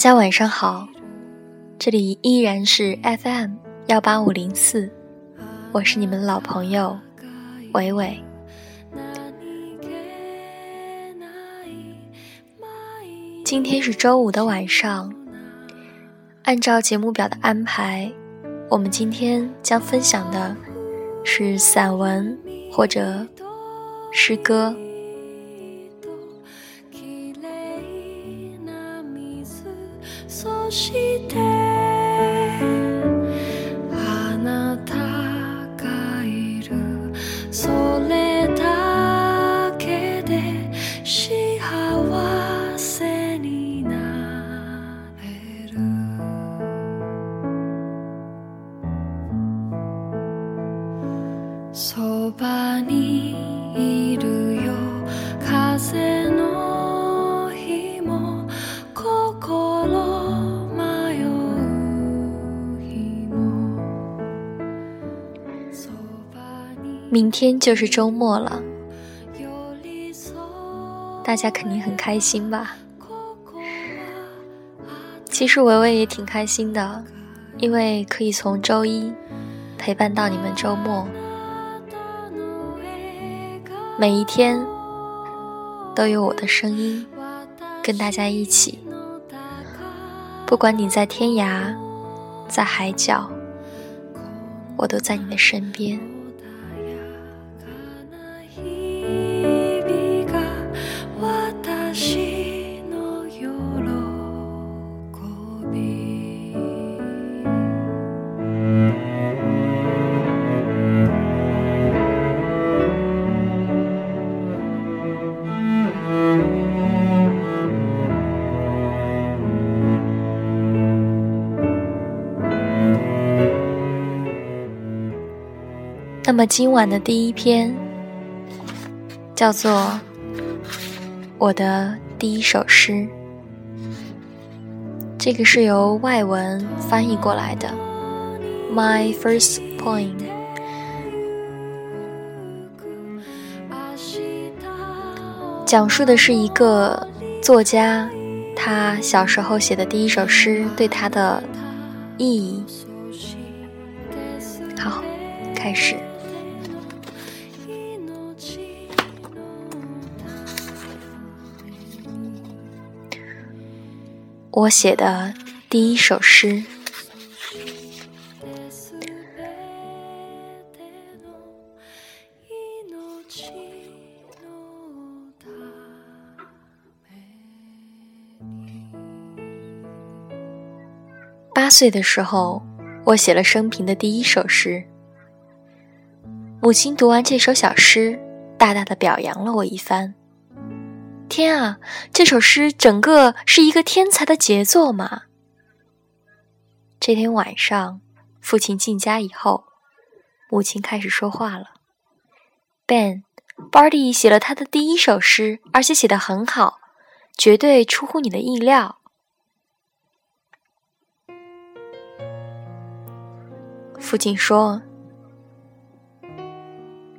大家晚上好，这里依然是 FM 幺八五零四，我是你们老朋友伟伟。今天是周五的晚上，按照节目表的安排，我们今天将分享的是散文或者诗歌。明天就是周末了，大家肯定很开心吧？其实维维也挺开心的，因为可以从周一陪伴到你们周末，每一天都有我的声音跟大家一起，不管你在天涯，在海角，我都在你的身边。那么今晚的第一篇叫做《我的第一首诗》，这个是由外文翻译过来的。My first poem，讲述的是一个作家，他小时候写的第一首诗对他的意义。好，开始。我写的第一首诗。八岁的时候，我写了生平的第一首诗。母亲读完这首小诗，大大的表扬了我一番。天啊，这首诗整个是一个天才的杰作嘛！这天晚上，父亲进家以后，母亲开始说话了：“Ben，Barty 写了他的第一首诗，而且写得很好，绝对出乎你的意料。”父亲说：“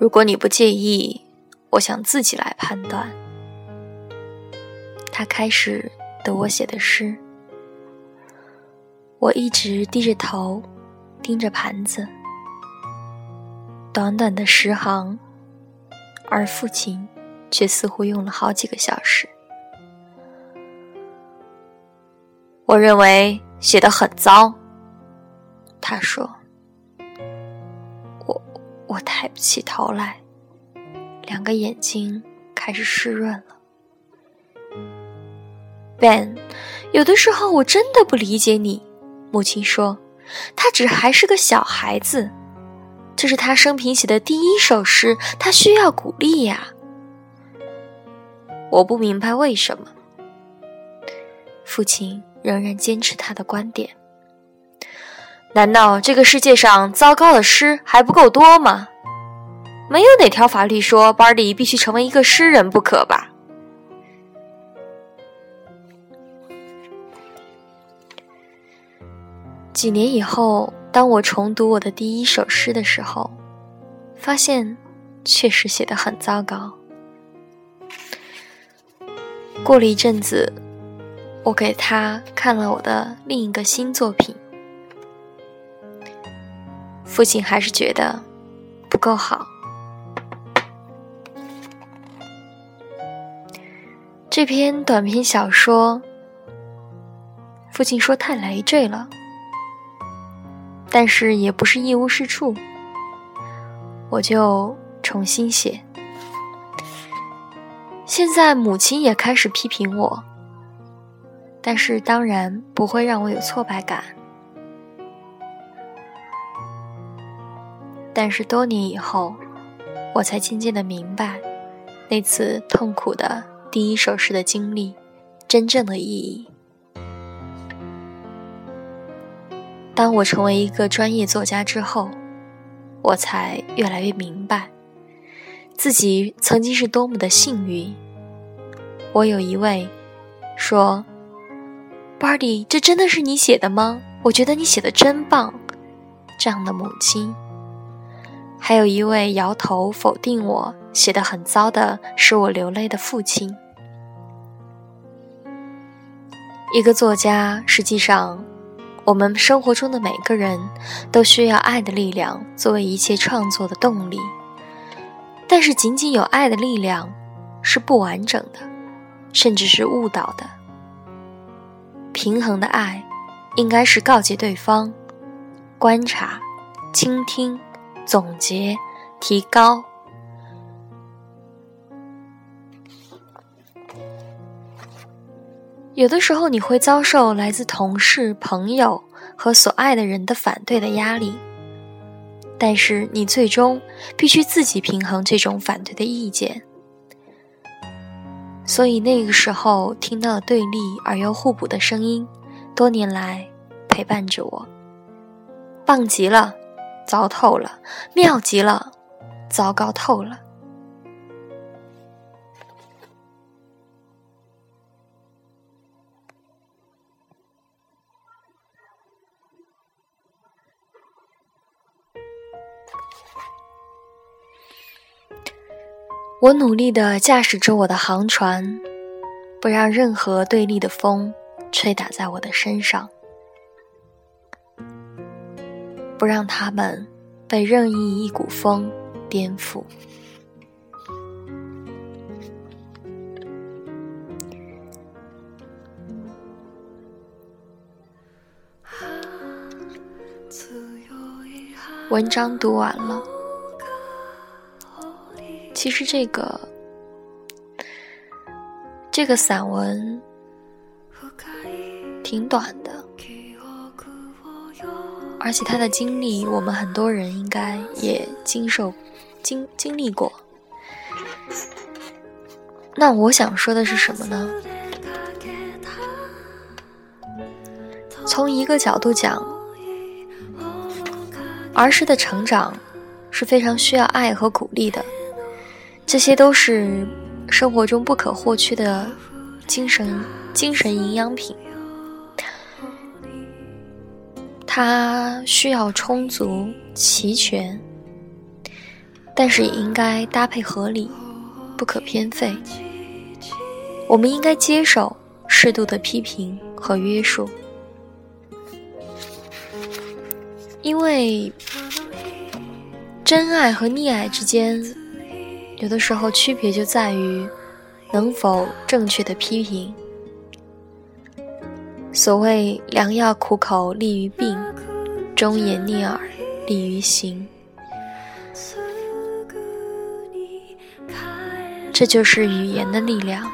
如果你不介意，我想自己来判断。”他开始读我写的诗，我一直低着头，盯着盘子。短短的十行，而父亲却似乎用了好几个小时。我认为写的很糟，他说。我我抬不起头来，两个眼睛开始湿润了。Ben，有的时候我真的不理解你。母亲说：“他只还是个小孩子，这是他生平写的第一首诗，他需要鼓励呀。”我不明白为什么。父亲仍然坚持他的观点。难道这个世界上糟糕的诗还不够多吗？没有哪条法律说 Bardy 必须成为一个诗人不可吧？几年以后，当我重读我的第一首诗的时候，发现确实写得很糟糕。过了一阵子，我给他看了我的另一个新作品，父亲还是觉得不够好。这篇短篇小说，父亲说太累赘了，但是也不是一无是处，我就重新写。现在母亲也开始批评我。但是当然不会让我有挫败感。但是多年以后，我才渐渐的明白，那次痛苦的第一首诗的经历，真正的意义。当我成为一个专业作家之后，我才越来越明白，自己曾经是多么的幸运。我有一位说。Bardy，这真的是你写的吗？我觉得你写的真棒。这样的母亲，还有一位摇头否定我写的很糟的，使我流泪的父亲。一个作家，实际上，我们生活中的每个人都需要爱的力量作为一切创作的动力。但是，仅仅有爱的力量是不完整的，甚至是误导的。平衡的爱，应该是告诫对方，观察、倾听、总结、提高。有的时候你会遭受来自同事、朋友和所爱的人的反对的压力，但是你最终必须自己平衡这种反对的意见。所以那个时候听到了对立而又互补的声音，多年来陪伴着我。棒极了，糟透了；妙极了，糟糕透了。我努力地驾驶着我的航船，不让任何对立的风吹打在我的身上，不让它们被任意一股风颠覆。文章读完了。其实这个这个散文挺短的，而且他的经历，我们很多人应该也经受经经历过。那我想说的是什么呢？从一个角度讲，儿时的成长是非常需要爱和鼓励的。这些都是生活中不可或缺的精神精神营养品，它需要充足齐全，但是也应该搭配合理，不可偏废。我们应该接受适度的批评和约束，因为真爱和溺爱之间。有的时候，区别就在于能否正确的批评。所谓“良药苦口利于病，忠言逆耳利于行”，这就是语言的力量。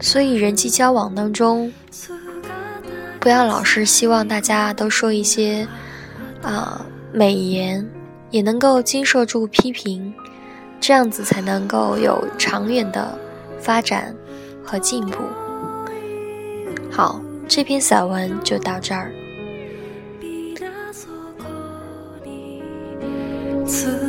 所以，人际交往当中，不要老是希望大家都说一些啊。美颜也能够经受住批评，这样子才能够有长远的发展和进步。好，这篇散文就到这儿。此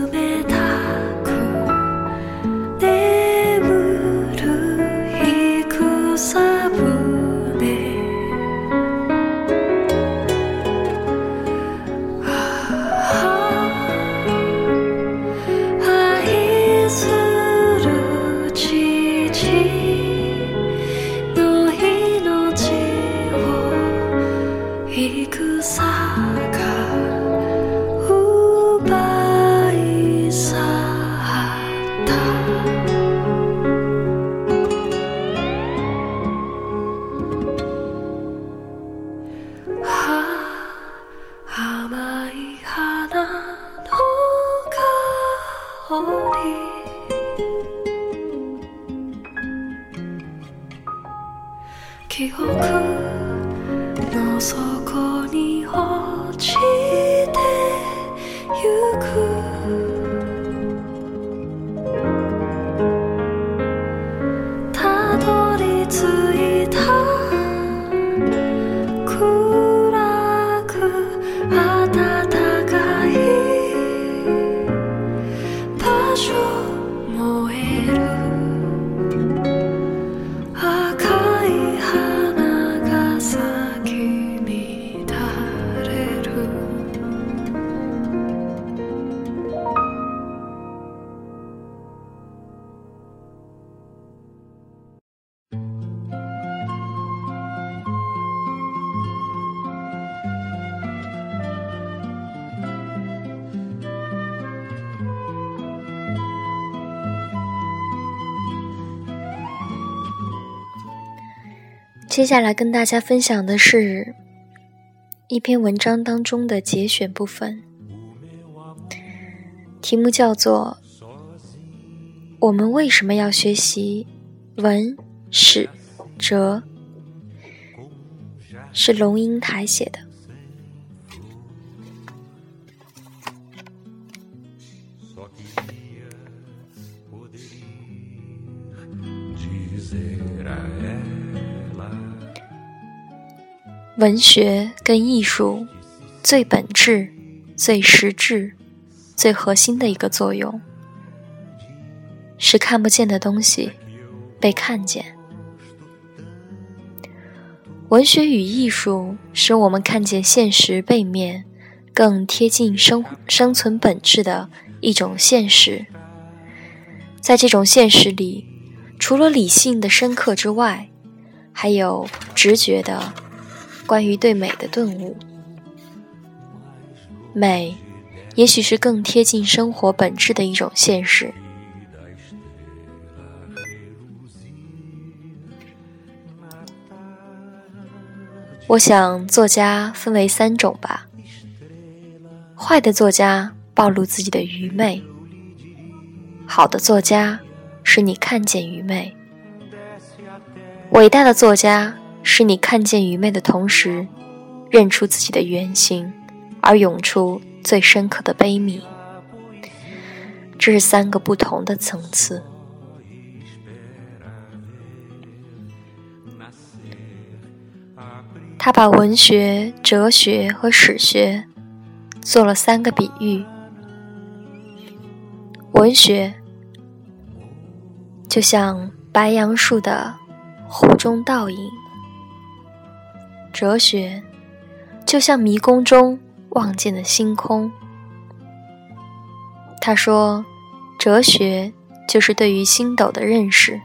接下来跟大家分享的是一篇文章当中的节选部分，题目叫做《我们为什么要学习文史哲》，是龙应台写的。文学跟艺术最本质、最实质、最核心的一个作用，是看不见的东西被看见。文学与艺术使我们看见现实背面更贴近生生存本质的一种现实。在这种现实里，除了理性的深刻之外，还有直觉的。关于对美的顿悟，美也许是更贴近生活本质的一种现实。我想，作家分为三种吧。坏的作家暴露自己的愚昧，好的作家使你看见愚昧，伟大的作家。使你看见愚昧的同时，认出自己的原型，而涌出最深刻的悲悯。这是三个不同的层次。他把文学、哲学和史学做了三个比喻。文学就像白杨树的湖中倒影。哲学就像迷宫中望见的星空。他说：“哲学就是对于星斗的认识。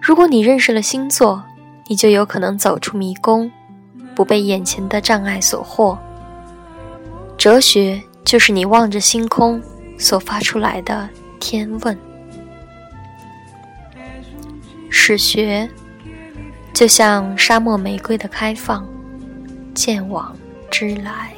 如果你认识了星座，你就有可能走出迷宫，不被眼前的障碍所惑。哲学就是你望着星空所发出来的天问。史学。”就像沙漠玫瑰的开放，见往知来。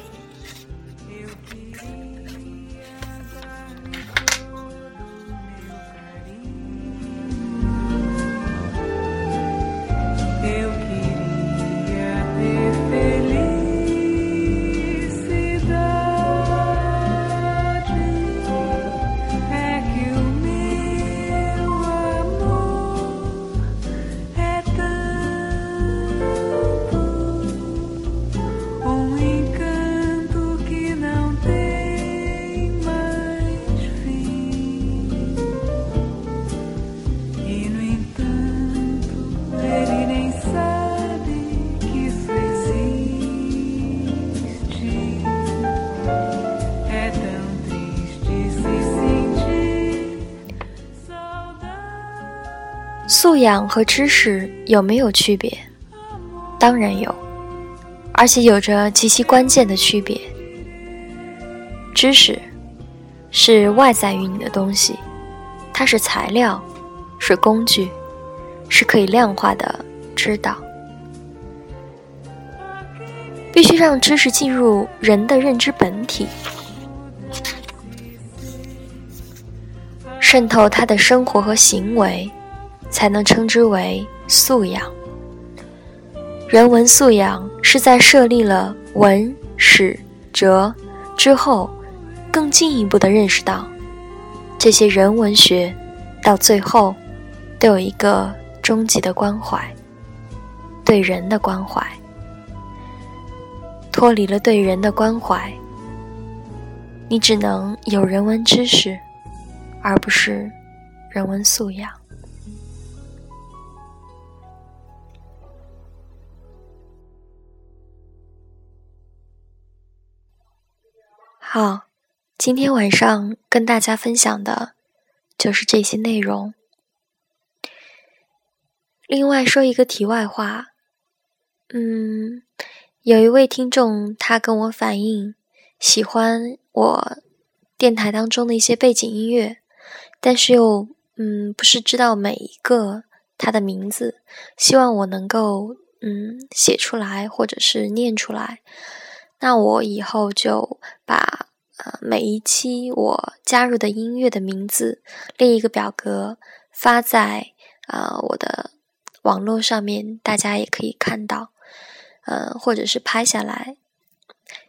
素养和知识有没有区别？当然有，而且有着极其关键的区别。知识是外在于你的东西，它是材料，是工具，是可以量化的知道。必须让知识进入人的认知本体，渗透他的生活和行为。才能称之为素养。人文素养是在设立了文史哲之后，更进一步的认识到，这些人文学到最后都有一个终极的关怀，对人的关怀。脱离了对人的关怀，你只能有人文知识，而不是人文素养。好，今天晚上跟大家分享的就是这些内容。另外说一个题外话，嗯，有一位听众他跟我反映喜欢我电台当中的一些背景音乐，但是又嗯不是知道每一个他的名字，希望我能够嗯写出来或者是念出来。那我以后就把呃每一期我加入的音乐的名字列一个表格发在啊我的网络上面，大家也可以看到，呃或者是拍下来，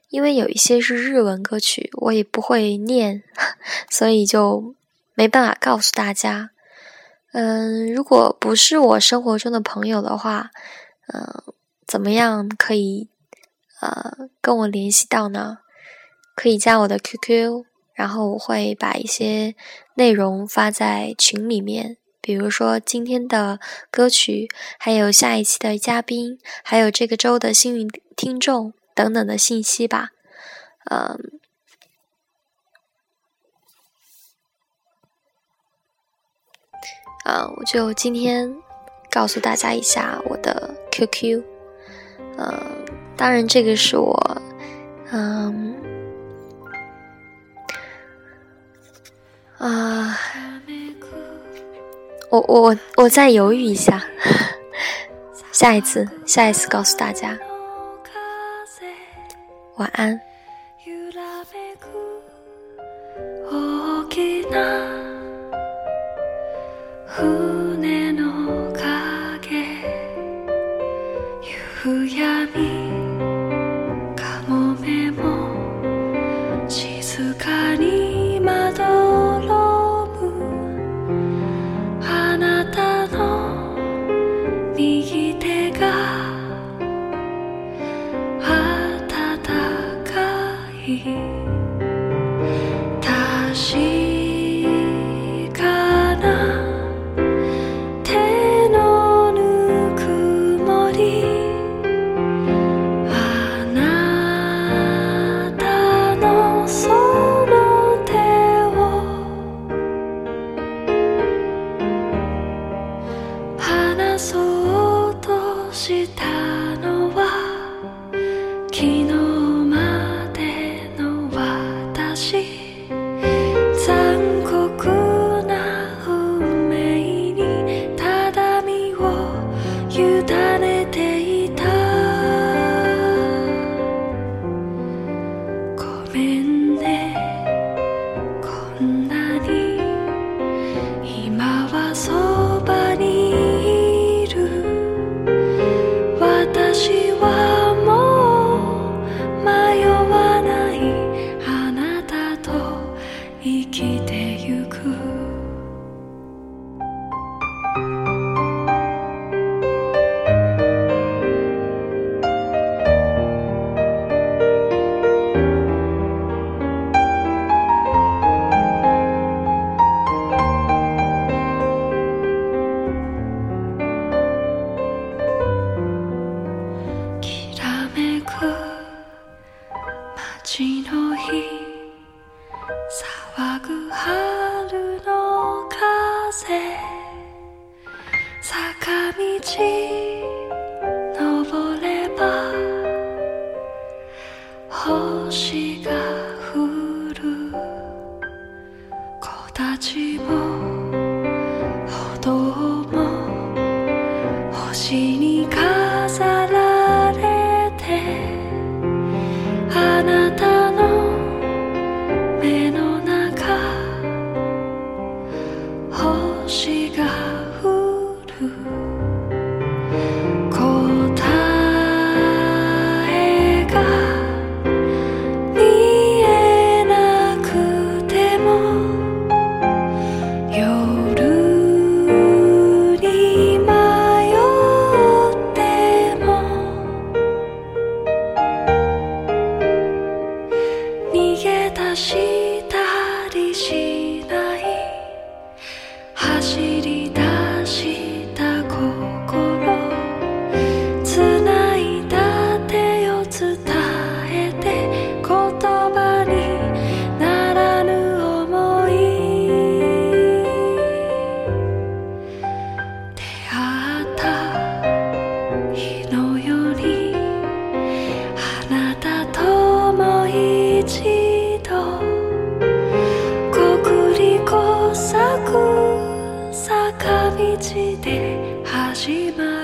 因为有一些是日文歌曲，我也不会念，所以就没办法告诉大家。嗯，如果不是我生活中的朋友的话，嗯，怎么样可以？呃，跟我联系到呢，可以加我的 QQ，然后我会把一些内容发在群里面，比如说今天的歌曲，还有下一期的嘉宾，还有这个周的幸运听众等等的信息吧。嗯，啊，我就今天告诉大家一下我的 QQ，嗯。当然，这个是我，嗯，啊，我我我再犹豫一下，下一次，下一次告诉大家，晚安。した。星が降る。子たちも七八